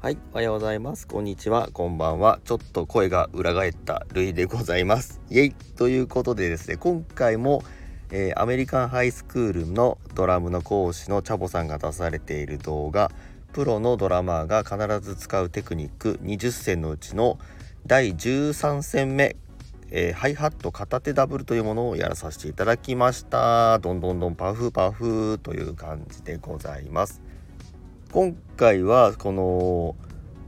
はい、おはようございます。こんにちは、こんばんは。ちょっと声が裏返ったルイでございます。イエイということでですね、今回も、えー、アメリカンハイスクールのドラムの講師のチャボさんが出されている動画、プロのドラマーが必ず使うテクニック20選のうちの第13戦目、えー、ハイハット片手ダブルというものをやらさせていただきました。どんどんどんパフパフという感じでございます。今回はこの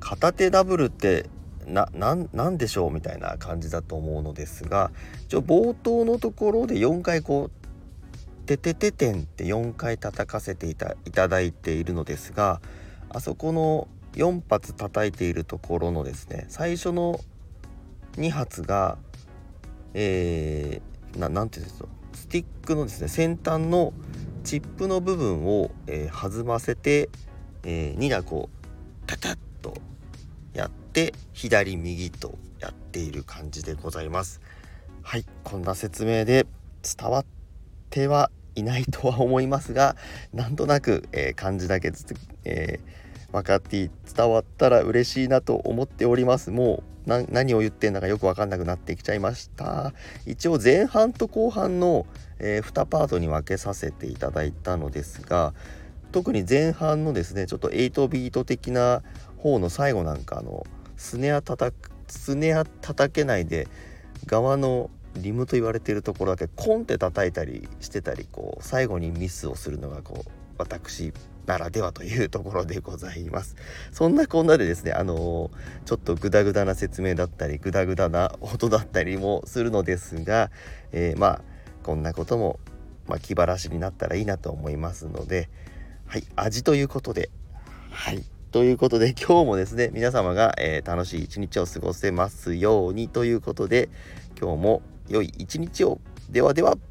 片手ダブルってななんでしょうみたいな感じだと思うのですが一応冒頭のところで4回こう「ててててん」って4回叩かせていたいただいているのですがあそこの4発叩いているところのですね最初の2発がえー、ななんていうんですかスティックのですね先端のチップの部分を、えー、弾ませてえー、2打こうタタッとやって左右とやっている感じでございます。はいこんな説明で伝わってはいないとは思いますがなんとなく、えー、漢字だけずつ、えー、分かって伝わったら嬉しいなと思っております。もう何を言ってんだかよく分かんなくなってきちゃいました。一応前半と後半の、えー、2パートに分けさせていただいたのですが特に前半のですねちょっと8ビート的な方の最後なんかあのスネア叩くスネア叩けないで側のリムと言われているところだけコンって叩いたりしてたりこう最後にミスをするのがこう私ならではというところでございます。そんなこんなでですね、あのー、ちょっとグダグダな説明だったり、グダグダな音だったりもするのですが、えー、まあ、こんなことも、まあ、気晴らしになったらいいなと思いますので、はい、味ということで、はい。ということで、今日もですね、皆様が、えー、楽しい一日を過ごせますようにということで、今日も良い一日を。ではでは。